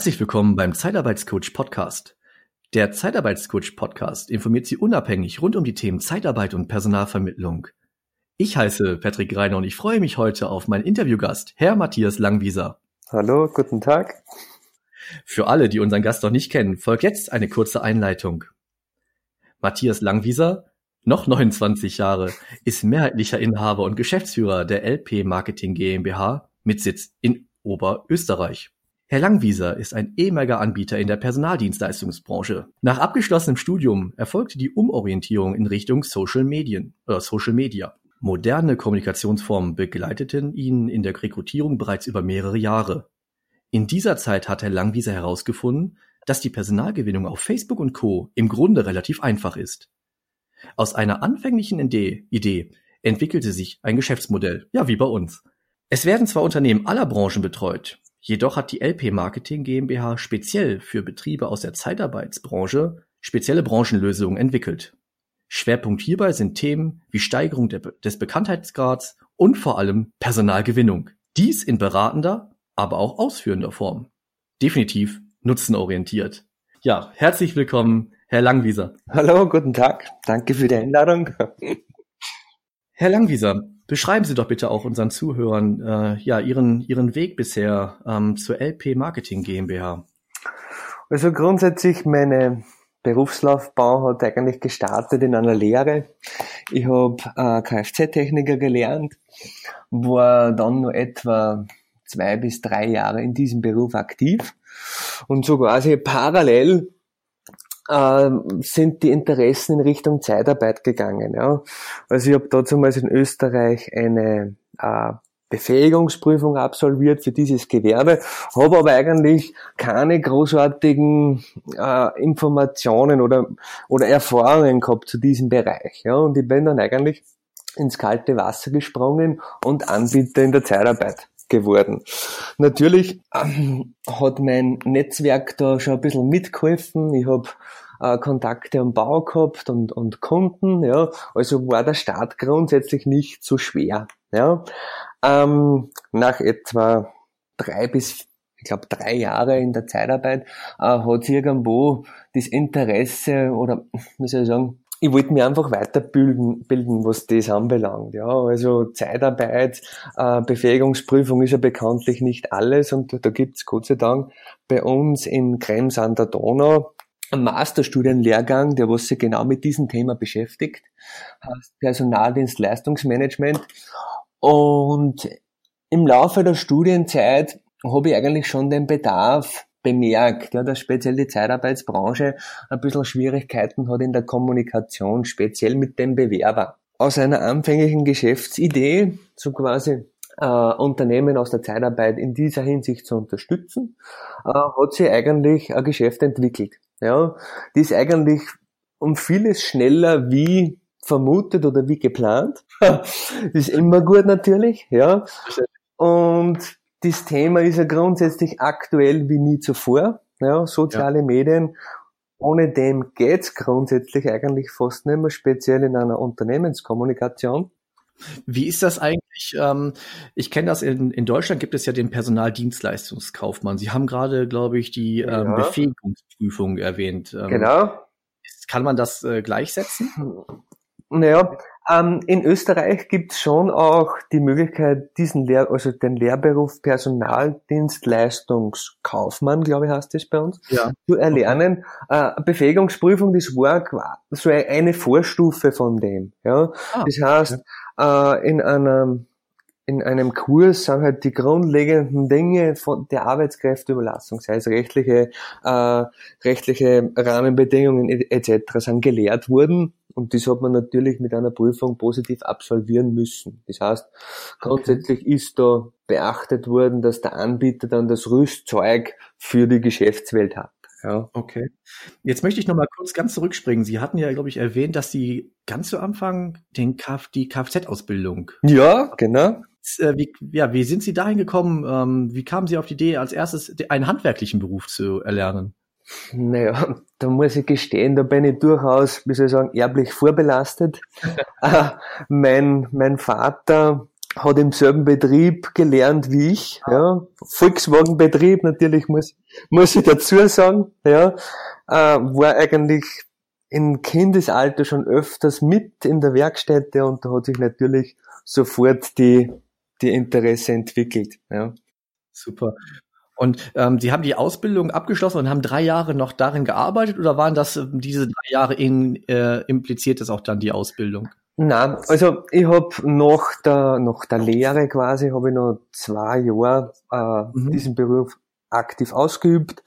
Herzlich willkommen beim Zeitarbeitscoach Podcast. Der Zeitarbeitscoach Podcast informiert Sie unabhängig rund um die Themen Zeitarbeit und Personalvermittlung. Ich heiße Patrick Reiner und ich freue mich heute auf meinen Interviewgast, Herr Matthias Langwieser. Hallo, guten Tag. Für alle, die unseren Gast noch nicht kennen, folgt jetzt eine kurze Einleitung. Matthias Langwieser, noch 29 Jahre, ist mehrheitlicher Inhaber und Geschäftsführer der LP Marketing GmbH mit Sitz in Oberösterreich. Herr Langwieser ist ein ehemaliger Anbieter in der Personaldienstleistungsbranche. Nach abgeschlossenem Studium erfolgte die Umorientierung in Richtung Social Medien, äh, Social Media. Moderne Kommunikationsformen begleiteten ihn in der Rekrutierung bereits über mehrere Jahre. In dieser Zeit hat Herr Langwieser herausgefunden, dass die Personalgewinnung auf Facebook und Co. im Grunde relativ einfach ist. Aus einer anfänglichen Idee entwickelte sich ein Geschäftsmodell, ja wie bei uns. Es werden zwar Unternehmen aller Branchen betreut, Jedoch hat die LP Marketing GmbH speziell für Betriebe aus der Zeitarbeitsbranche spezielle Branchenlösungen entwickelt. Schwerpunkt hierbei sind Themen wie Steigerung des Bekanntheitsgrads und vor allem Personalgewinnung. Dies in beratender, aber auch ausführender Form. Definitiv nutzenorientiert. Ja, herzlich willkommen, Herr Langwieser. Hallo, guten Tag. Danke für die Einladung. Herr Langwieser, Beschreiben Sie doch bitte auch unseren Zuhörern äh, ja Ihren Ihren Weg bisher ähm, zur LP Marketing GmbH. Also grundsätzlich meine Berufslaufbahn hat eigentlich gestartet in einer Lehre. Ich habe äh, Kfz-Techniker gelernt, war dann nur etwa zwei bis drei Jahre in diesem Beruf aktiv und so quasi parallel äh, sind die Interessen in Richtung Zeitarbeit gegangen. Ja. Also ich habe damals in Österreich eine äh, Befähigungsprüfung absolviert für dieses Gewerbe, habe aber eigentlich keine großartigen äh, Informationen oder, oder Erfahrungen gehabt zu diesem Bereich. Ja. Und ich bin dann eigentlich ins kalte Wasser gesprungen und Anbieter in der Zeitarbeit geworden. Natürlich ähm, hat mein Netzwerk da schon ein bisschen mitgeholfen. Ich habe äh, Kontakte am Bau gehabt und, und Kunden, ja. Also war der Start grundsätzlich nicht so schwer, ja. Ähm, nach etwa drei bis ich glaube, drei Jahre in der Zeitarbeit, äh, hat irgendwo das Interesse oder, soll ich sagen, ich wollte mich einfach weiterbilden, bilden, was das anbelangt. Ja, also Zeitarbeit, äh, Befähigungsprüfung ist ja bekanntlich nicht alles und da gibt's Gott sei Dank bei uns in Krems an der Donau einen Masterstudienlehrgang, der was sich genau mit diesem Thema beschäftigt, heißt Personaldienstleistungsmanagement. Und im Laufe der Studienzeit habe ich eigentlich schon den Bedarf bemerkt, ja, dass speziell die Zeitarbeitsbranche ein bisschen Schwierigkeiten hat in der Kommunikation, speziell mit dem Bewerber. Aus einer anfänglichen Geschäftsidee, so quasi äh, Unternehmen aus der Zeitarbeit in dieser Hinsicht zu unterstützen, äh, hat sich eigentlich ein Geschäft entwickelt. Ja, die ist eigentlich um vieles schneller wie vermutet oder wie geplant. ist immer gut natürlich, ja. Und das Thema ist ja grundsätzlich aktuell wie nie zuvor. Ja, soziale ja. Medien. Ohne dem geht's grundsätzlich eigentlich fast nicht mehr, speziell in einer Unternehmenskommunikation. Wie ist das eigentlich? Ähm, ich kenne das in, in Deutschland gibt es ja den Personaldienstleistungskaufmann. Sie haben gerade, glaube ich, die ähm. Befähigungsprüfung erwähnt. Ähm, genau. Kann man das äh, gleichsetzen? Naja, ähm, in Österreich gibt es schon auch die Möglichkeit, diesen Lehr also den Lehrberuf Personaldienstleistungskaufmann, glaube ich, heißt das bei uns, ja. zu erlernen. Okay. Äh, Befähigungsprüfung, das war so eine Vorstufe von dem. Ja, ah, das heißt, okay äh, in einem in einem Kurs sind halt die grundlegenden Dinge von der Arbeitskräfteüberlassung, sei es rechtliche, äh, rechtliche Rahmenbedingungen etc. sind gelehrt worden und das hat man natürlich mit einer Prüfung positiv absolvieren müssen. Das heißt, grundsätzlich okay. ist da beachtet worden, dass der Anbieter dann das Rüstzeug für die Geschäftswelt hat. Ja. Okay. Jetzt möchte ich noch mal kurz ganz zurückspringen. Sie hatten ja, glaube ich, erwähnt, dass Sie ganz zu Anfang den Kf die Kfz-Ausbildung. Ja, genau. Äh, wie, ja, wie sind Sie dahin gekommen? Ähm, wie kamen Sie auf die Idee, als erstes einen handwerklichen Beruf zu erlernen? Naja, da muss ich gestehen, da bin ich durchaus, wie soll ich sagen, erblich vorbelastet. äh, mein, mein Vater hat im selben Betrieb gelernt wie ich, ja. Volkswagen-Betrieb, natürlich muss, muss ich dazu sagen, ja. Äh, war eigentlich im Kindesalter schon öfters mit in der Werkstätte und da hat sich natürlich sofort die, die Interesse entwickelt, ja. Super. Und ähm, Sie haben die Ausbildung abgeschlossen und haben drei Jahre noch darin gearbeitet oder waren das äh, diese drei Jahre in, äh, impliziert das auch dann die Ausbildung? Nein, also ich habe nach der, nach der Lehre quasi, habe ich noch zwei Jahre äh, mhm. diesen Beruf aktiv ausgeübt.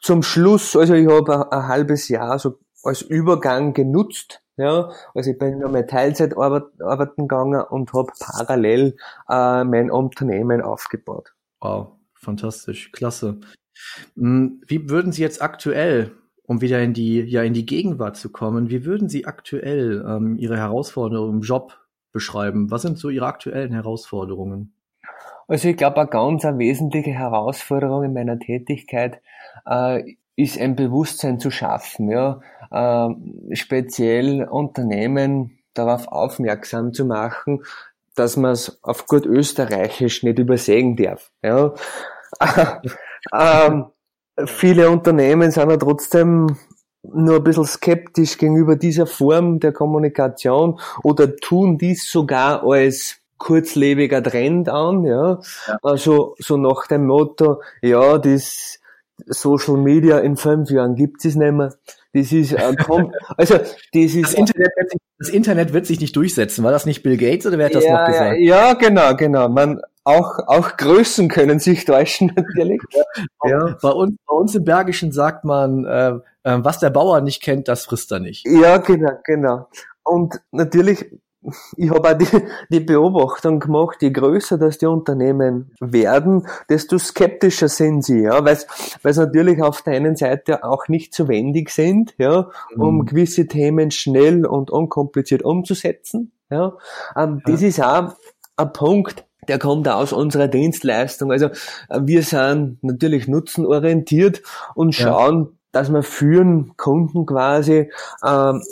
Zum Schluss, also ich habe ein, halbes Jahr so als Übergang genutzt. Ja, also ich bin noch mal Teilzeit arbeiten gegangen und habe parallel äh, mein Unternehmen aufgebaut. Wow, fantastisch, klasse. Hm, wie würden Sie jetzt aktuell, um wieder in die, ja, in die Gegenwart zu kommen, wie würden Sie aktuell ähm, Ihre Herausforderungen im Job beschreiben? Was sind so Ihre aktuellen Herausforderungen? Also ich glaube, eine ganz eine wesentliche Herausforderung in meiner Tätigkeit äh, ist ein Bewusstsein zu schaffen, ja, äh, speziell Unternehmen darauf aufmerksam zu machen, dass man es auf gut österreichisch nicht übersehen darf. Ja. ähm, viele Unternehmen sind ja trotzdem nur ein bisschen skeptisch gegenüber dieser Form der Kommunikation oder tun dies sogar als kurzlebiger Trend an, ja. ja. Also, so nach dem Motto, ja, das Social Media in fünf Jahren gibt es nicht mehr. Das ist, also, das ist. Das Internet, wird sich, das Internet wird sich nicht durchsetzen. War das nicht Bill Gates oder wer hat das ja, noch gesagt? Ja, genau, genau. Man, auch, auch Größen können sich täuschen, natürlich. ja. Bei uns, bei uns im Bergischen sagt man, äh, äh, was der Bauer nicht kennt, das frisst er nicht. Ja, genau, genau. Und natürlich, ich habe auch die, die Beobachtung gemacht, je größer das die Unternehmen werden, desto skeptischer sind sie, ja, weil es natürlich auf der einen Seite auch nicht so wendig sind, ja, um mhm. gewisse Themen schnell und unkompliziert umzusetzen, ja. Ähm, ja. Das ist auch ein Punkt, der kommt aus unserer Dienstleistung. Also äh, wir sind natürlich nutzenorientiert und schauen, ja. dass wir führen Kunden quasi ähm,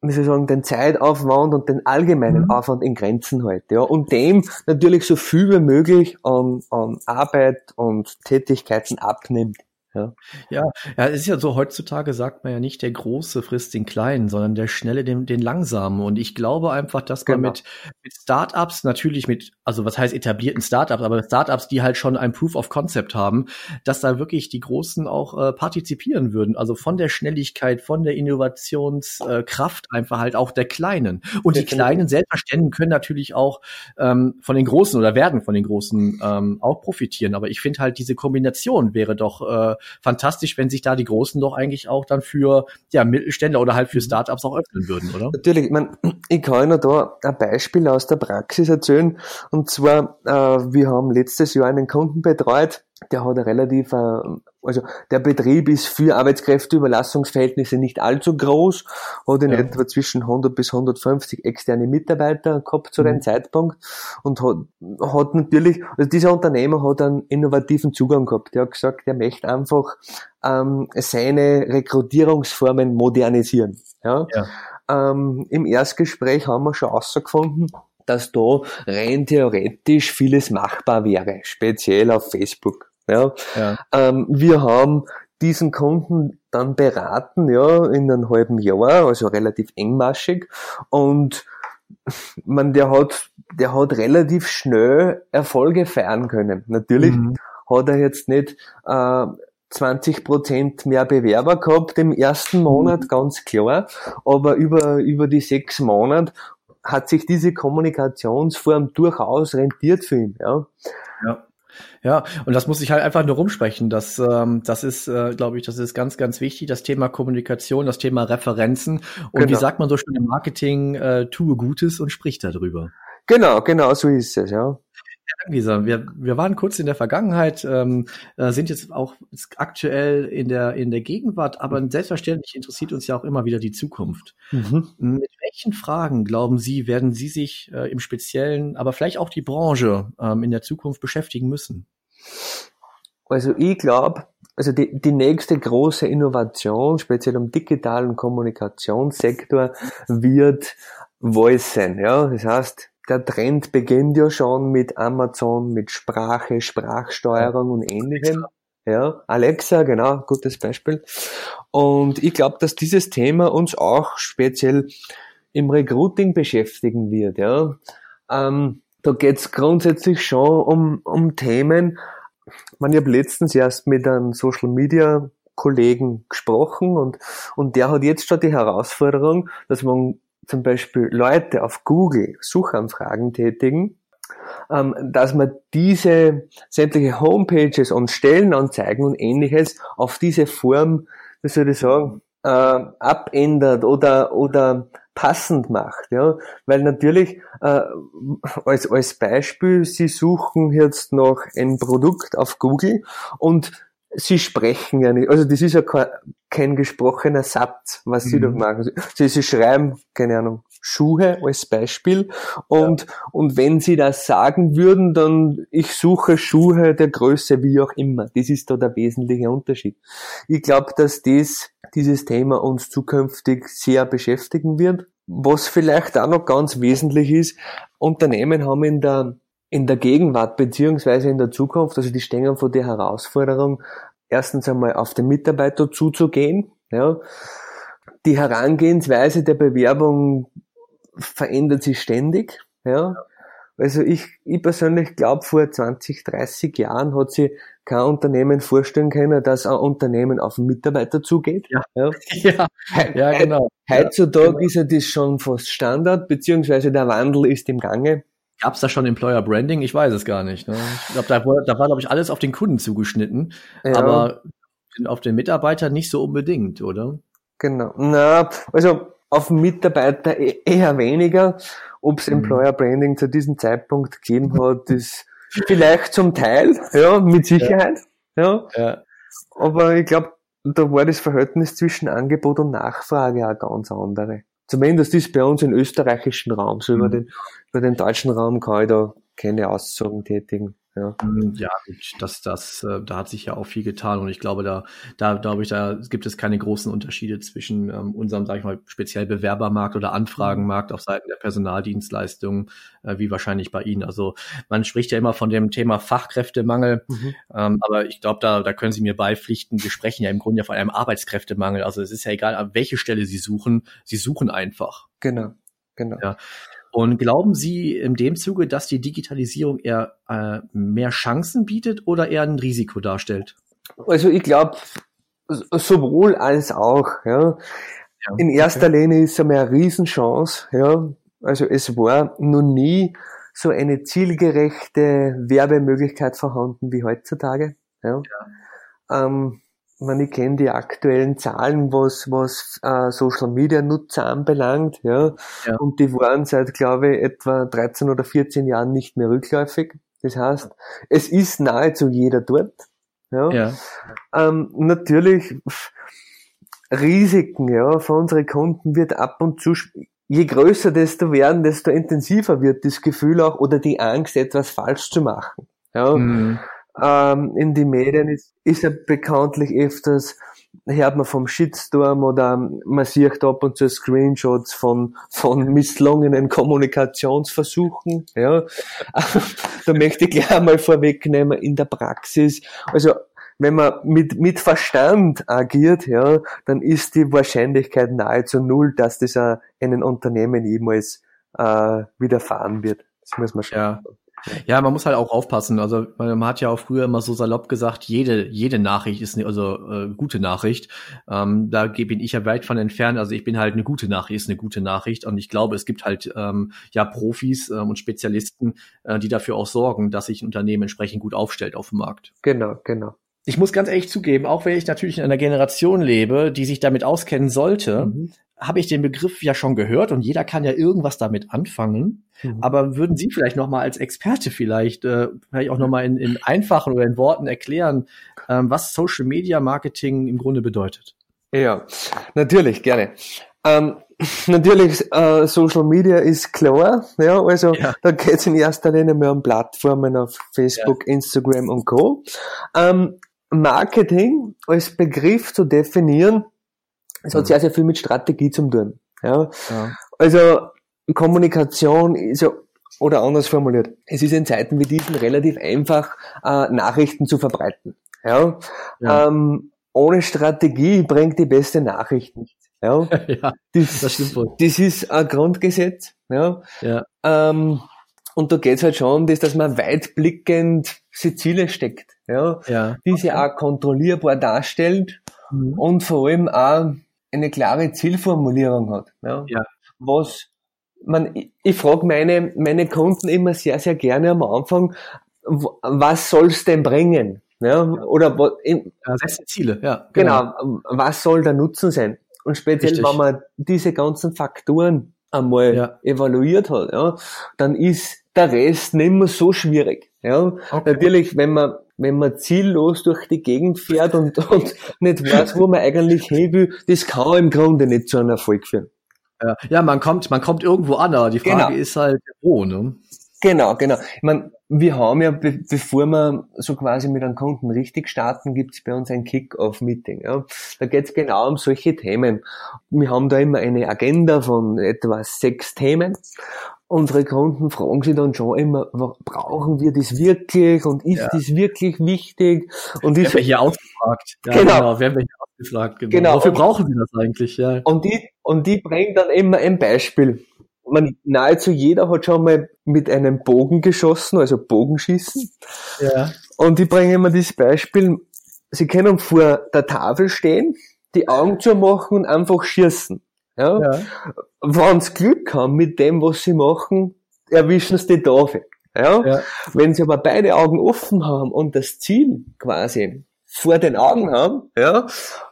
wie soll ich sagen, den Zeitaufwand und den allgemeinen mhm. Aufwand in Grenzen halt, ja. Und dem natürlich so viel wie möglich an, an Arbeit und Tätigkeiten abnimmt. Ja. ja, ja, es ist ja so, heutzutage sagt man ja nicht, der Große frisst den Kleinen, sondern der Schnelle den, den Langsamen. Und ich glaube einfach, dass man genau. mit, mit Startups, natürlich mit, also was heißt etablierten Startups, aber Startups, die halt schon ein Proof of Concept haben, dass da wirklich die Großen auch äh, partizipieren würden. Also von der Schnelligkeit, von der Innovationskraft äh, einfach halt auch der Kleinen. Und die Kleinen selbstverständlich können natürlich auch ähm, von den Großen oder werden von den Großen ähm, auch profitieren. Aber ich finde halt, diese Kombination wäre doch äh, fantastisch, wenn sich da die Großen doch eigentlich auch dann für ja, Mittelständler oder halt für mhm. Startups auch öffnen würden, oder? Natürlich, ich, mein, ich kann Ihnen da ein Beispiel aus der Praxis erzählen. Und zwar, äh, wir haben letztes Jahr einen Kunden betreut, der hat relativ, äh, also der Betrieb ist für Arbeitskräfteüberlassungsverhältnisse nicht allzu groß, hat in ja. etwa zwischen 100 bis 150 externe Mitarbeiter gehabt zu mhm. dem Zeitpunkt und hat, hat natürlich, also dieser Unternehmer hat einen innovativen Zugang gehabt. Der hat gesagt, er möchte einfach ähm, seine Rekrutierungsformen modernisieren. Ja? ja. Ähm, Im Erstgespräch haben wir schon herausgefunden, dass da rein theoretisch vieles machbar wäre, speziell auf Facebook. Ja. ja. Ähm, wir haben diesen Kunden dann beraten, ja, in einem halben Jahr, also relativ engmaschig und man, der hat, der hat relativ schnell Erfolge feiern können. Natürlich mhm. hat er jetzt nicht äh, 20 Prozent mehr Bewerber gehabt im ersten Monat, mhm. ganz klar. Aber über, über die sechs Monate hat sich diese Kommunikationsform durchaus rentiert für ihn. Ja. ja. Ja, und das muss ich halt einfach nur rumsprechen. Das, ähm, das ist, äh, glaube ich, das ist ganz, ganz wichtig. Das Thema Kommunikation, das Thema Referenzen. Und genau. wie sagt man so schön im Marketing, äh, tue Gutes und sprich darüber. Genau, genau, so ist es, ja. Lisa, wir, wir waren kurz in der Vergangenheit, ähm, äh, sind jetzt auch aktuell in der, in der Gegenwart, aber selbstverständlich interessiert uns ja auch immer wieder die Zukunft. Mhm. Mit welchen Fragen, glauben Sie, werden Sie sich äh, im Speziellen, aber vielleicht auch die Branche ähm, in der Zukunft beschäftigen müssen? Also ich glaube, also die, die nächste große Innovation, speziell im digitalen Kommunikationssektor, wird Voice sein. Ja? Das heißt, der Trend beginnt ja schon mit Amazon, mit Sprache, Sprachsteuerung und ähnlichem. Ja, Alexa, genau, gutes Beispiel. Und ich glaube, dass dieses Thema uns auch speziell im Recruiting beschäftigen wird. Ja, ähm, da geht's grundsätzlich schon um, um Themen. Man, ich habe letztens erst mit einem Social Media Kollegen gesprochen und, und der hat jetzt schon die Herausforderung, dass man zum Beispiel Leute auf Google Suchanfragen tätigen, ähm, dass man diese sämtliche Homepages und Stellenanzeigen und ähnliches auf diese Form, wie soll ich sagen, äh, abändert oder, oder passend macht, ja, weil natürlich äh, als als Beispiel Sie suchen jetzt noch ein Produkt auf Google und Sie sprechen ja nicht, also das ist ja kein, kein gesprochener Satz, was Sie mhm. da machen. Sie, Sie schreiben, keine Ahnung, Schuhe als Beispiel und, ja. und wenn Sie das sagen würden, dann ich suche Schuhe der Größe, wie auch immer. Das ist da der wesentliche Unterschied. Ich glaube, dass das, dieses Thema uns zukünftig sehr beschäftigen wird. Was vielleicht auch noch ganz wesentlich ist, Unternehmen haben in der in der Gegenwart beziehungsweise in der Zukunft, also die stehen vor der Herausforderung, erstens einmal auf den Mitarbeiter zuzugehen. Ja. Die Herangehensweise der Bewerbung verändert sich ständig. Ja. Also ich, ich persönlich glaube, vor 20, 30 Jahren hat sich kein Unternehmen vorstellen können, dass ein Unternehmen auf einen Mitarbeiter zugeht. Ja, ja. ja, ja genau. Heutzutage ja, genau. ist ja das schon fast Standard, beziehungsweise der Wandel ist im Gange. Gab es da schon Employer Branding? Ich weiß es gar nicht. Ne? Ich glaube, da, da war, glaube ich, alles auf den Kunden zugeschnitten, ja. aber auf den Mitarbeiter nicht so unbedingt, oder? Genau. Na, also auf Mitarbeiter e-, eher weniger. Ob es mhm. Employer Branding zu diesem Zeitpunkt gegeben hat, ist vielleicht zum Teil, ja, mit Sicherheit. Ja. ja. ja. Aber ich glaube, da war das Verhältnis zwischen Angebot und Nachfrage auch ganz andere. Zumindest ist bei uns im österreichischen Raum. So mhm. über, den, über den deutschen Raum kann ich da keine Aussagen tätigen. Ja, hm, ja das, das, äh, da hat sich ja auch viel getan und ich glaube, da, da glaube ich, da gibt es keine großen Unterschiede zwischen ähm, unserem, sag ich mal, speziell Bewerbermarkt oder Anfragenmarkt auf Seiten der Personaldienstleistungen, äh, wie wahrscheinlich bei Ihnen. Also man spricht ja immer von dem Thema Fachkräftemangel, mhm. ähm, aber ich glaube, da, da können Sie mir beipflichten, wir sprechen ja im Grunde von einem Arbeitskräftemangel. Also es ist ja egal, an welche Stelle Sie suchen, Sie suchen einfach. Genau, genau. Ja. Und glauben Sie in dem Zuge, dass die Digitalisierung eher äh, mehr Chancen bietet oder eher ein Risiko darstellt? Also ich glaube sowohl als auch. Ja. ja in erster okay. Linie ist es eine Riesenchance. Ja. Also es war noch nie so eine zielgerechte Werbemöglichkeit vorhanden wie heutzutage. Ja. ja. Ähm, man, ich kenne die aktuellen Zahlen, was, was äh, Social Media Nutzer anbelangt, ja. ja. Und die waren seit, glaube ich, etwa 13 oder 14 Jahren nicht mehr rückläufig. Das heißt, es ist nahezu jeder dort. Ja. ja. Ähm, natürlich Risiken, ja, für unsere Kunden wird ab und zu, je größer desto werden, desto intensiver wird das Gefühl auch oder die Angst, etwas falsch zu machen. Ja. Mhm ähm, in die Medien ist, ist ja bekanntlich öfters, hört man vom Shitstorm oder man sieht ab und zu Screenshots von, von misslungenen Kommunikationsversuchen, ja. da möchte ich gleich mal vorwegnehmen, in der Praxis, also, wenn man mit, mit Verstand agiert, ja, dann ist die Wahrscheinlichkeit nahezu null, dass das einem Unternehmen jemals äh, widerfahren wird. Das muss man schon ja. Ja, man muss halt auch aufpassen. Also man hat ja auch früher immer so salopp gesagt, jede jede Nachricht ist eine also äh, gute Nachricht. Ähm, da bin ich ja weit von entfernt. Also ich bin halt eine gute Nachricht ist eine gute Nachricht und ich glaube, es gibt halt ähm, ja Profis ähm, und Spezialisten, äh, die dafür auch sorgen, dass sich ein Unternehmen entsprechend gut aufstellt auf dem Markt. Genau, genau. Ich muss ganz ehrlich zugeben, auch wenn ich natürlich in einer Generation lebe, die sich damit auskennen sollte, mhm habe ich den Begriff ja schon gehört und jeder kann ja irgendwas damit anfangen. Mhm. Aber würden Sie vielleicht noch mal als Experte vielleicht, äh, vielleicht auch noch mal in, in einfachen oder in Worten erklären, ähm, was Social Media Marketing im Grunde bedeutet? Ja, natürlich, gerne. Ähm, natürlich, äh, Social Media ist klar, ja, also ja. da geht es in erster Linie mehr um Plattformen auf Facebook, ja. Instagram und Co. Ähm, Marketing als Begriff zu definieren, es hat mhm. sehr, sehr viel mit Strategie zu tun. Ja. ja. Also Kommunikation ist ja Oder anders formuliert, es ist in Zeiten wie diesen relativ einfach, äh, Nachrichten zu verbreiten. Ja? ja. Ähm, ohne Strategie bringt die beste Nachricht nichts. Ja, ja das, das stimmt wohl. Das ist ein Grundgesetz. Ja. ja. Ähm, und da geht's halt schon um das, dass man weitblickend sich Ziele steckt, ja, ja. die sie auch kontrollierbar darstellt mhm. und vor allem auch eine klare Zielformulierung hat. Ja. ja. Was man, ich, ich frage meine, meine Kunden immer sehr, sehr gerne am Anfang, was soll's denn bringen? Ja, oder was, in, ja, Ziele, ja. Genau. genau. Was soll der Nutzen sein? Und speziell, Richtig. wenn man diese ganzen Faktoren einmal ja. evaluiert hat, ja, dann ist der Rest nicht mehr so schwierig. Ja, okay. natürlich, wenn man wenn man ziellos durch die Gegend fährt und, und nicht weiß, wo man eigentlich hin will, das kann im Grunde nicht zu einem Erfolg führen. Ja, ja man kommt, man kommt irgendwo an, aber die Frage genau. ist halt, wo, ne? Genau, genau. Ich meine, wir haben ja, be bevor wir so quasi mit einem Kunden richtig starten, gibt's bei uns ein Kick-Off-Meeting. Ja. Da geht's genau um solche Themen. Wir haben da immer eine Agenda von etwa sechs Themen. Unsere Kunden fragen sich dann schon immer, brauchen wir das wirklich und ist ja. das wirklich wichtig? Und werden wir hier ausgefragt. Ja, genau. genau. Werden wir hier ausgefragt. Genau. genau. Wofür brauchen Sie das eigentlich? Ja. Und die, und die bringen dann immer ein Beispiel man, nahezu jeder hat schon mal mit einem Bogen geschossen, also Bogenschießen. Ja. Und ich bringe immer das Beispiel, Sie können vor der Tafel stehen, die Augen zu machen und einfach schießen. Ja? ja. Wenn Sie Glück haben mit dem, was Sie machen, erwischen Sie die Tafel. Ja? ja? Wenn Sie aber beide Augen offen haben und das Ziel quasi vor den Augen haben, ja,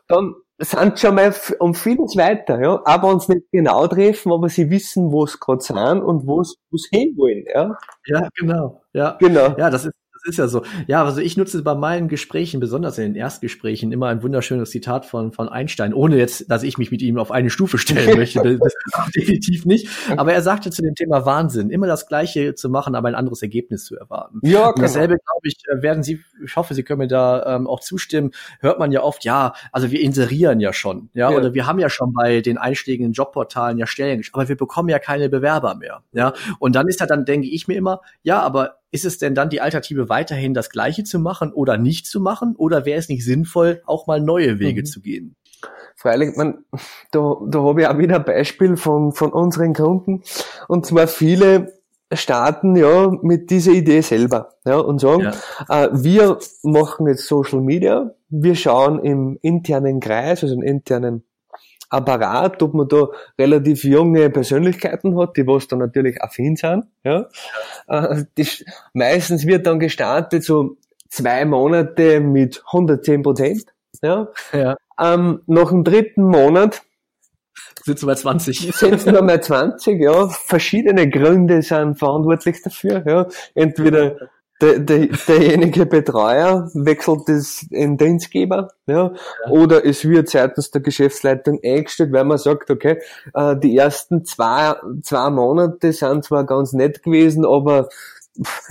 dann sind schon mal um vieles weiter, ja. Aber uns nicht genau treffen, aber sie wissen, wo es gerade sind und wo es hinwollen, ja. Ja, genau. Ja, genau. Ja, das ist ist ja so. Ja, also ich nutze bei meinen Gesprächen, besonders in den Erstgesprächen, immer ein wunderschönes Zitat von, von Einstein, ohne jetzt, dass ich mich mit ihm auf eine Stufe stellen möchte. Das, definitiv nicht. Aber er sagte zu dem Thema Wahnsinn, immer das Gleiche zu machen, aber ein anderes Ergebnis zu erwarten. Ja, Und dasselbe, glaube ich, äh, werden Sie, ich hoffe, Sie können mir da ähm, auch zustimmen, hört man ja oft, ja, also wir inserieren ja schon, ja, ja. oder wir haben ja schon bei den einschlägigen Jobportalen ja Stellen, aber wir bekommen ja keine Bewerber mehr, ja. Und dann ist ja dann, denke ich mir immer, ja, aber ist es denn dann die Alternative weiterhin das Gleiche zu machen oder nicht zu machen? Oder wäre es nicht sinnvoll, auch mal neue Wege mhm. zu gehen? Freilich, man, da, da habe ich auch wieder ein Beispiel von, von unseren Kunden. Und zwar viele starten ja mit dieser Idee selber ja, und sagen, ja. äh, wir machen jetzt Social Media, wir schauen im internen Kreis, also im internen Apparat, ob man da relativ junge Persönlichkeiten hat, die was dann natürlich affin sind. Ja. Äh, das, meistens wird dann gestartet so zwei Monate mit 110 Prozent. Ja. ja. Ähm, nach dem dritten Monat sind sie bei 20. Sind sie bei 20, ja. Verschiedene Gründe sind verantwortlich dafür, ja. Entweder der, der, derjenige Betreuer wechselt das in Dienstgeber, ja, ja, oder es wird seitens der Geschäftsleitung eingestellt, weil man sagt, okay, äh, die ersten zwei, zwei Monate sind zwar ganz nett gewesen, aber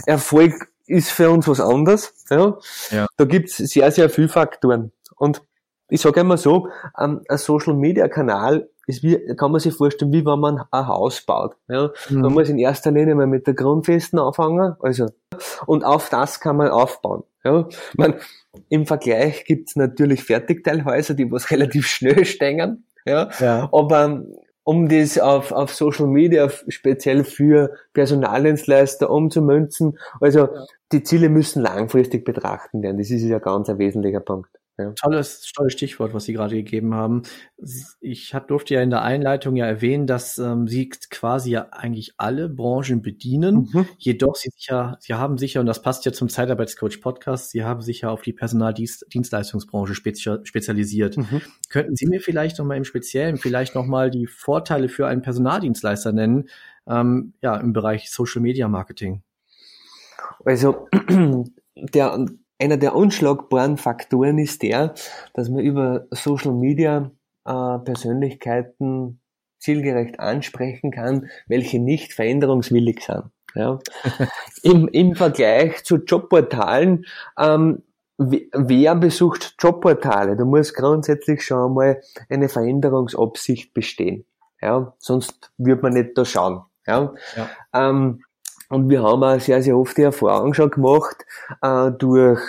Erfolg ist für uns was anderes, ja. ja. Da gibt's sehr, sehr viele Faktoren. Und ich sage immer so, ähm, ein Social Media Kanal ist wie, kann man sich vorstellen, wie wenn man ein Haus baut. Ja? Mhm. Man muss in erster Linie mal mit der Grundfesten anfangen, also, und auf das kann man aufbauen. Ja? Man, Im Vergleich gibt's natürlich Fertigteilhäuser, die was relativ schnell stehen, ja? ja. aber um das auf, auf Social Media speziell für Personaldienstleister umzumünzen, also ja. die Ziele müssen langfristig betrachten werden. Das ist ja ganz ein wesentlicher Punkt. Ja. Tolles, tolles Stichwort, was Sie gerade gegeben haben. Ich hab, durfte ja in der Einleitung ja erwähnen, dass ähm, Sie quasi ja eigentlich alle Branchen bedienen. Mhm. Jedoch Sie sicher, Sie haben sicher, und das passt ja zum Zeitarbeitscoach Podcast, Sie haben sich ja auf die Personaldienstleistungsbranche spezialisiert. Mhm. Könnten Sie mir vielleicht nochmal im Speziellen vielleicht nochmal die Vorteile für einen Personaldienstleister nennen, ähm, ja, im Bereich Social Media Marketing? Also, der, einer der unschlagbaren Faktoren ist der, dass man über Social Media äh, Persönlichkeiten zielgerecht ansprechen kann, welche nicht veränderungswillig sind. Ja. Im, Im Vergleich zu Jobportalen, ähm, wer besucht Jobportale? Da muss grundsätzlich schon mal eine Veränderungsabsicht bestehen. Ja, sonst wird man nicht da schauen. Ja. ja. Ähm, Und wir haben auch sehr, sehr oft die Erfahrung schon gemacht, äh, durch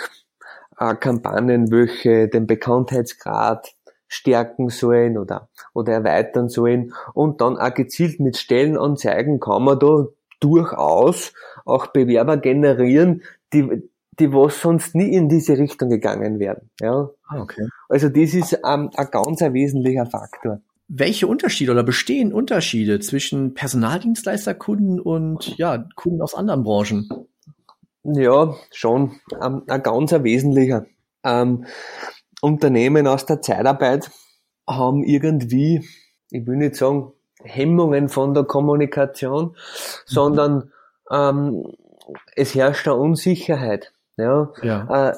äh, Kampagnen, welche den Bekanntheitsgrad stärken sollen oder, oder erweitern sollen. Und dann auch gezielt mit Stellenanzeigen kann man da durchaus auch Bewerber generieren, die, die was sonst nie in diese Richtung gegangen wären. Ja. Ah, okay. Also das ist ähm, ein ganz ein wesentlicher Faktor. Welche Unterschiede oder bestehen Unterschiede zwischen Personaldienstleisterkunden und ja, Kunden aus anderen Branchen? Ja, schon ähm, ein ganz wesentlicher. Ähm, Unternehmen aus der Zeitarbeit haben irgendwie, ich will nicht sagen, Hemmungen von der Kommunikation, mhm. sondern ähm, es herrscht eine Unsicherheit. Ja? ja. Äh,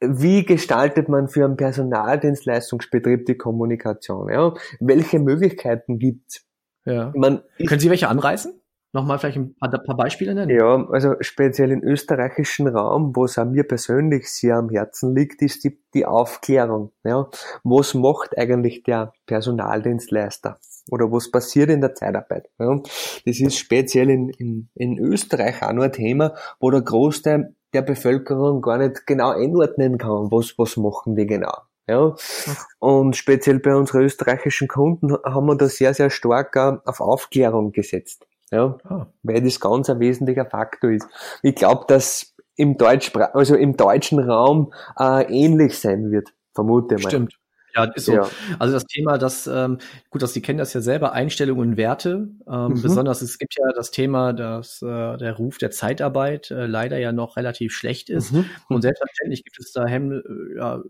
wie gestaltet man für einen Personaldienstleistungsbetrieb die Kommunikation? Ja? Welche Möglichkeiten gibt's? Ja. Man, Können Sie welche anreißen? Nochmal vielleicht ein paar, paar, Beispiele nennen? Ja, also speziell im österreichischen Raum, wo es mir persönlich sehr am Herzen liegt, ist die, die Aufklärung. Ja. Was macht eigentlich der Personaldienstleister? Oder was passiert in der Zeitarbeit? Ja. Das ist speziell in, in, in Österreich auch nur ein Thema, wo der Großteil der Bevölkerung gar nicht genau einordnen kann, was, was machen die genau. Ja. Und speziell bei unseren österreichischen Kunden haben wir da sehr, sehr stark auf Aufklärung gesetzt. Ja, ah. weil das ganz ein wesentlicher Faktor ist. Ich glaube, dass im Deutsch, also im deutschen Raum äh, ähnlich sein wird, vermute mal. Stimmt. Ja, ist so. Ja. Also das Thema, das, ähm, gut, dass Sie kennen das ja selber, Einstellungen und Werte. Ähm, mhm. Besonders, es gibt ja das Thema, dass äh, der Ruf der Zeitarbeit äh, leider ja noch relativ schlecht ist. Mhm. Und selbstverständlich gibt es da Hem äh, ja,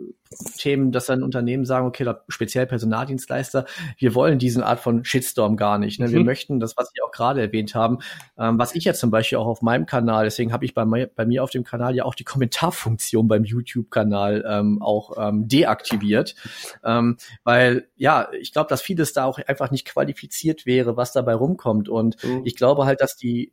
Themen, dass dann Unternehmen sagen, okay, da, speziell Personaldienstleister, wir wollen diesen Art von Shitstorm gar nicht. Ne? Wir mhm. möchten das, was Sie auch gerade erwähnt haben, ähm, was ich ja zum Beispiel auch auf meinem Kanal, deswegen habe ich bei, mir, bei mir auf dem Kanal ja auch die Kommentarfunktion beim YouTube-Kanal ähm, auch ähm, deaktiviert. Ähm, weil ja, ich glaube, dass vieles da auch einfach nicht qualifiziert wäre, was dabei rumkommt. Und mhm. ich glaube halt, dass die,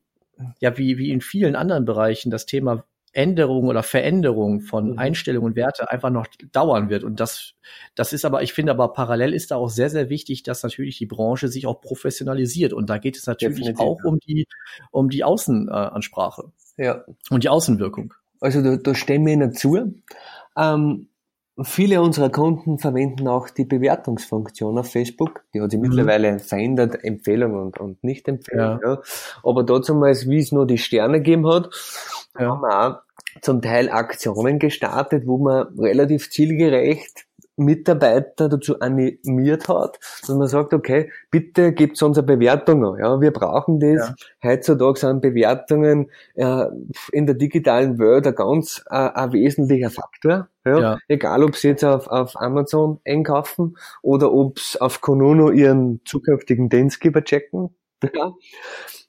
ja, wie, wie in vielen anderen Bereichen, das Thema Änderung oder Veränderung von mhm. Einstellungen und Werte einfach noch dauern wird. Und das, das ist aber, ich finde aber parallel ist da auch sehr, sehr wichtig, dass natürlich die Branche sich auch professionalisiert. Und da geht es natürlich Definitiv. auch um die, um die Außenansprache. Ja. Und die Außenwirkung. Also da, da stehen wir Ihnen zu. Ähm, Viele unserer Kunden verwenden auch die Bewertungsfunktion auf Facebook. Die hat sich mhm. mittlerweile verändert, Empfehlung und, und Nicht-Empfehlung. Ja. ja. Aber dazu mal, wie es nur die Sterne gegeben hat, ja. haben wir auch zum Teil Aktionen gestartet, wo man relativ zielgerecht Mitarbeiter dazu animiert hat, dass man sagt, okay, bitte gebt uns eine Bewertung an. Ja, wir brauchen das. Ja. Heutzutage sind Bewertungen äh, in der digitalen Welt ein ganz äh, ein wesentlicher Faktor. Ja, ja. Egal, ob sie jetzt auf, auf Amazon einkaufen oder ob sie auf Konuno ihren zukünftigen Dienstgeber checken. Ja.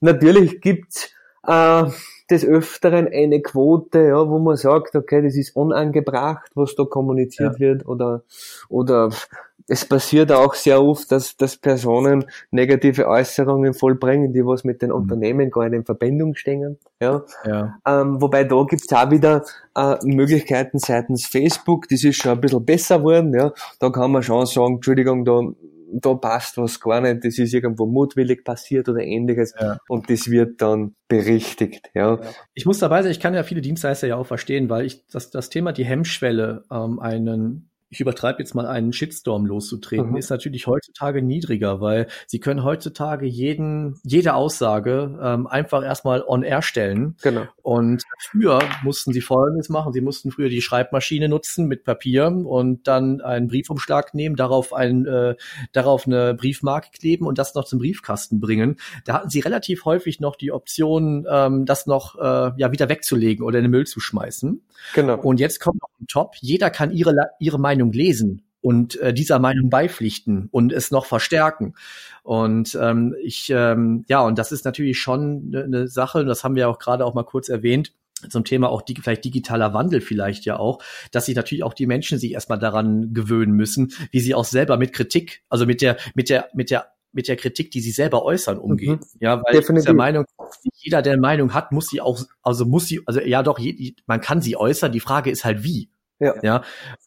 Natürlich gibt's äh, des Öfteren eine Quote, ja, wo man sagt, okay, das ist unangebracht, was da kommuniziert ja. wird, oder, oder es passiert auch sehr oft, dass, dass Personen negative Äußerungen vollbringen, die was mit den mhm. Unternehmen gar nicht in Verbindung stehen. Ja. ja. Ähm, wobei da gibt's auch wieder äh, Möglichkeiten seitens Facebook, das ist schon ein bisschen besser geworden. Ja. Da kann man schon sagen, Entschuldigung, da da passt was gar nicht, das ist irgendwo mutwillig passiert oder ähnliches ja. und das wird dann berichtigt. Ja. Ich muss dabei sein, ich kann ja viele Dienstleister ja auch verstehen, weil ich das, das Thema die Hemmschwelle, ähm, einen ich übertreibe jetzt mal einen Shitstorm loszutreten, mhm. ist natürlich heutzutage niedriger, weil sie können heutzutage jeden, jede Aussage ähm, einfach erstmal on air stellen. Genau. Und früher mussten sie Folgendes machen. Sie mussten früher die Schreibmaschine nutzen mit Papier und dann einen Briefumschlag nehmen, darauf ein, äh, darauf eine Briefmarke kleben und das noch zum Briefkasten bringen. Da hatten sie relativ häufig noch die Option, ähm, das noch äh, ja wieder wegzulegen oder in den Müll zu schmeißen. Genau. Und jetzt kommt noch ein Top. Jeder kann ihre, ihre Meinung Meinung lesen und äh, dieser Meinung beipflichten und es noch verstärken. Und ähm, ich, ähm, ja, und das ist natürlich schon eine ne Sache, und das haben wir auch gerade auch mal kurz erwähnt, zum Thema auch die, vielleicht digitaler Wandel vielleicht ja auch, dass sich natürlich auch die Menschen sich erstmal daran gewöhnen müssen, wie sie auch selber mit Kritik, also mit der, mit der, mit der mit der Kritik, die sie selber äußern, umgehen. Mhm. Ja, weil Definitiv. ich der Meinung, jeder, der Meinung hat, muss sie auch, also muss sie, also ja doch, je, man kann sie äußern. Die Frage ist halt wie. Ja. ja.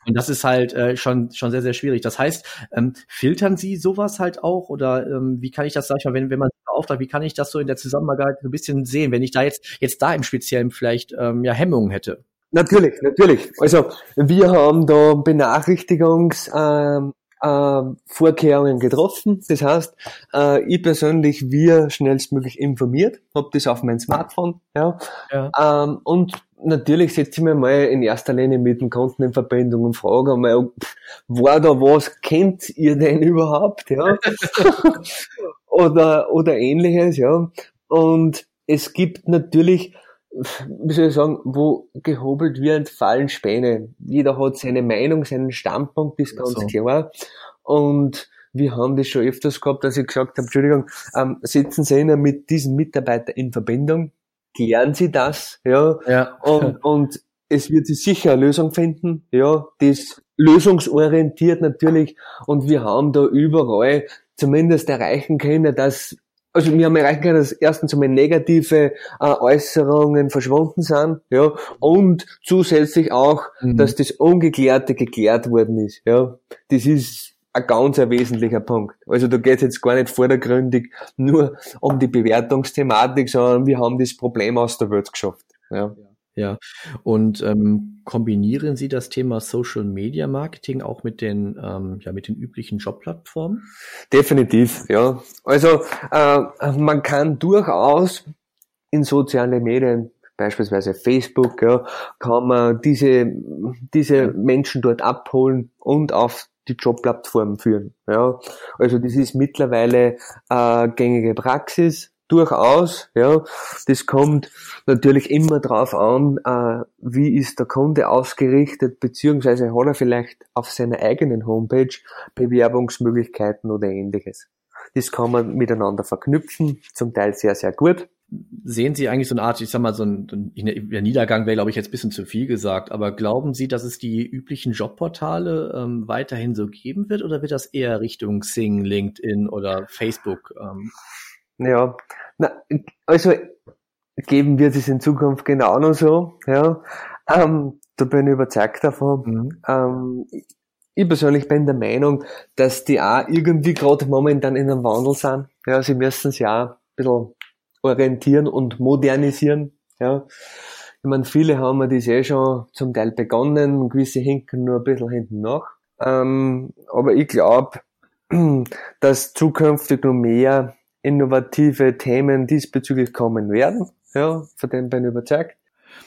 Und das ist halt äh, schon, schon sehr, sehr schwierig. Das heißt, ähm, filtern Sie sowas halt auch oder ähm, wie kann ich das, sag ich mal, wenn, wenn man Auftrag? Wie kann ich das so in der Zusammenarbeit so ein bisschen sehen, wenn ich da jetzt, jetzt da im Speziellen vielleicht ähm, ja Hemmungen hätte? Natürlich, natürlich. Also wir haben da Benachrichtigungs, ähm, äh, Vorkehrungen getroffen. Das heißt, äh, ich persönlich wir schnellstmöglich informiert, habe das auf mein Smartphone, ja. ja. Ähm, und natürlich setze ich mich mal in erster Linie mit dem Kunden in Verbindung und frage einmal, war da was, kennt ihr denn überhaupt, ja? oder, oder ähnliches, ja. Und es gibt natürlich wie soll ich sagen, wo gehobelt wird, fallen Späne. Jeder hat seine Meinung, seinen Standpunkt, ist ganz so. klar. Und wir haben das schon öfters gehabt, dass ich gesagt habe, Entschuldigung, ähm, setzen Sie ihn mit diesem Mitarbeiter in Verbindung, klären Sie das, ja, ja. Und, und es wird sich sicher eine Lösung finden, ja, das lösungsorientiert natürlich, und wir haben da überall zumindest erreichen können, dass also wir haben erreichen können, dass erstens einmal negative äh, Äußerungen verschwunden sind, ja, und zusätzlich auch, mhm. dass das Ungeklärte geklärt worden ist, ja. Das ist ein ganz ein wesentlicher Punkt. Also da geht es jetzt gar nicht vordergründig nur um die Bewertungsthematik, sondern wir haben das Problem aus der Welt geschafft. Ja. Ja, und ähm, kombinieren Sie das Thema Social Media Marketing auch mit den, ähm, ja, mit den üblichen Jobplattformen? Definitiv, ja. Also äh, man kann durchaus in soziale Medien beispielsweise Facebook, ja, kann man diese, diese Menschen dort abholen und auf die Jobplattform führen. Ja. Also das ist mittlerweile äh, gängige Praxis durchaus, ja. Das kommt natürlich immer drauf an, äh, wie ist der Kunde ausgerichtet, beziehungsweise hat er vielleicht auf seiner eigenen Homepage Bewerbungsmöglichkeiten oder ähnliches. Das kann man miteinander verknüpfen, zum Teil sehr, sehr gut. Sehen Sie eigentlich so eine Art, ich sag mal, so ein, ein Niedergang wäre, glaube ich, jetzt ein bisschen zu viel gesagt, aber glauben Sie, dass es die üblichen Jobportale ähm, weiterhin so geben wird oder wird das eher Richtung Sing, LinkedIn oder Facebook ähm, ja, na, also geben wird es in Zukunft genau noch so. Ja, ähm, da bin ich überzeugt davon. Mhm. Ähm, ich persönlich bin der Meinung, dass die auch irgendwie gerade momentan in einem Wandel sind. Ja, sie müssen sich auch ein bisschen orientieren und modernisieren. Ja. Ich meine, viele haben das eh schon zum Teil begonnen, gewisse hinken nur ein bisschen hinten nach. Ähm, aber ich glaube, dass zukünftig noch mehr innovative Themen diesbezüglich kommen werden. Ja, von dem bin ich überzeugt.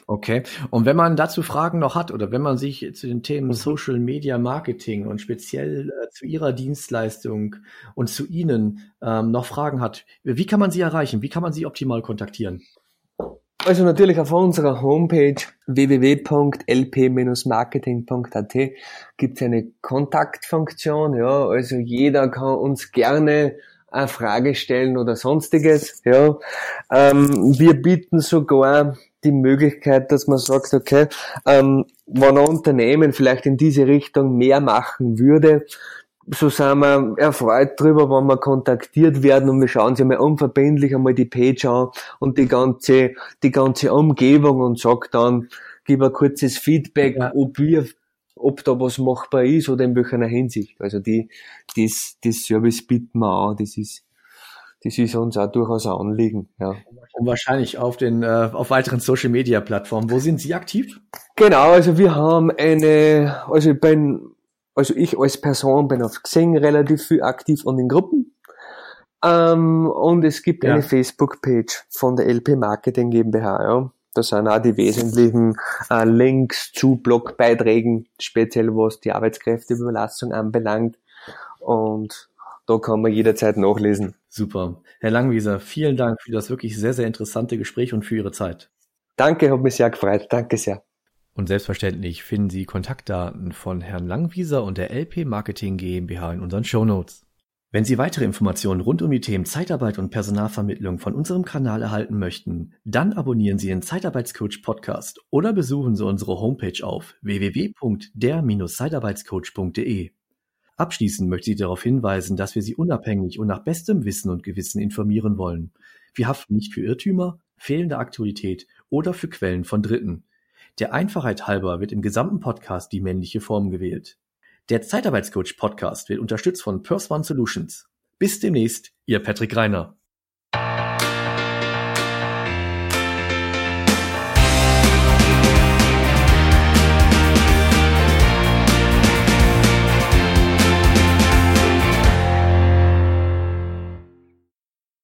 Okay. Und wenn man dazu Fragen noch hat oder wenn man sich zu den Themen mhm. Social Media Marketing und speziell äh, zu Ihrer Dienstleistung und zu Ihnen ähm, noch Fragen hat, wie kann man Sie erreichen? Wie kann man Sie optimal kontaktieren? Also natürlich auf unserer Homepage www.lp-marketing.at gibt es eine Kontaktfunktion. Ja, also jeder kann uns gerne eine Frage stellen oder sonstiges. Ja, ähm, wir bieten sogar die Möglichkeit, dass man sagt, okay, ähm, wenn ein Unternehmen vielleicht in diese Richtung mehr machen würde, so sind wir erfreut drüber, wenn wir kontaktiert werden und wir schauen sich mal unverbindlich einmal die Page an und die ganze, die ganze Umgebung und sagt dann, gib ein kurzes Feedback, ja. ob wir ob da was machbar ist oder in welcher Hinsicht. Also die, das, das Service bieten wir an, das ist, das ist uns auch durchaus ein Anliegen. Ja. Und wahrscheinlich auf den äh, auf weiteren Social Media Plattformen. Wo sind Sie aktiv? Genau, also wir haben eine, also ich bin, also ich als Person bin auf Xing relativ viel aktiv und in Gruppen. Ähm, und es gibt ja. eine Facebook-Page von der LP Marketing GmbH, ja. Da sind auch die wesentlichen äh, Links zu Blogbeiträgen, speziell was die Arbeitskräfteüberlassung anbelangt. Und da kann man jederzeit nachlesen. Super. Herr Langwieser, vielen Dank für das wirklich sehr, sehr interessante Gespräch und für Ihre Zeit. Danke, hat mich sehr gefreut. Danke sehr. Und selbstverständlich finden Sie Kontaktdaten von Herrn Langwieser und der LP Marketing GmbH in unseren Show Notes. Wenn Sie weitere Informationen rund um die Themen Zeitarbeit und Personalvermittlung von unserem Kanal erhalten möchten, dann abonnieren Sie den Zeitarbeitscoach Podcast oder besuchen Sie unsere Homepage auf www.der-zeitarbeitscoach.de. Abschließend möchte ich darauf hinweisen, dass wir Sie unabhängig und nach bestem Wissen und Gewissen informieren wollen. Wir haften nicht für Irrtümer, fehlende Aktualität oder für Quellen von Dritten. Der Einfachheit halber wird im gesamten Podcast die männliche Form gewählt. Der Zeitarbeitscoach Podcast wird unterstützt von Purse One Solutions. Bis demnächst, Ihr Patrick Reiner.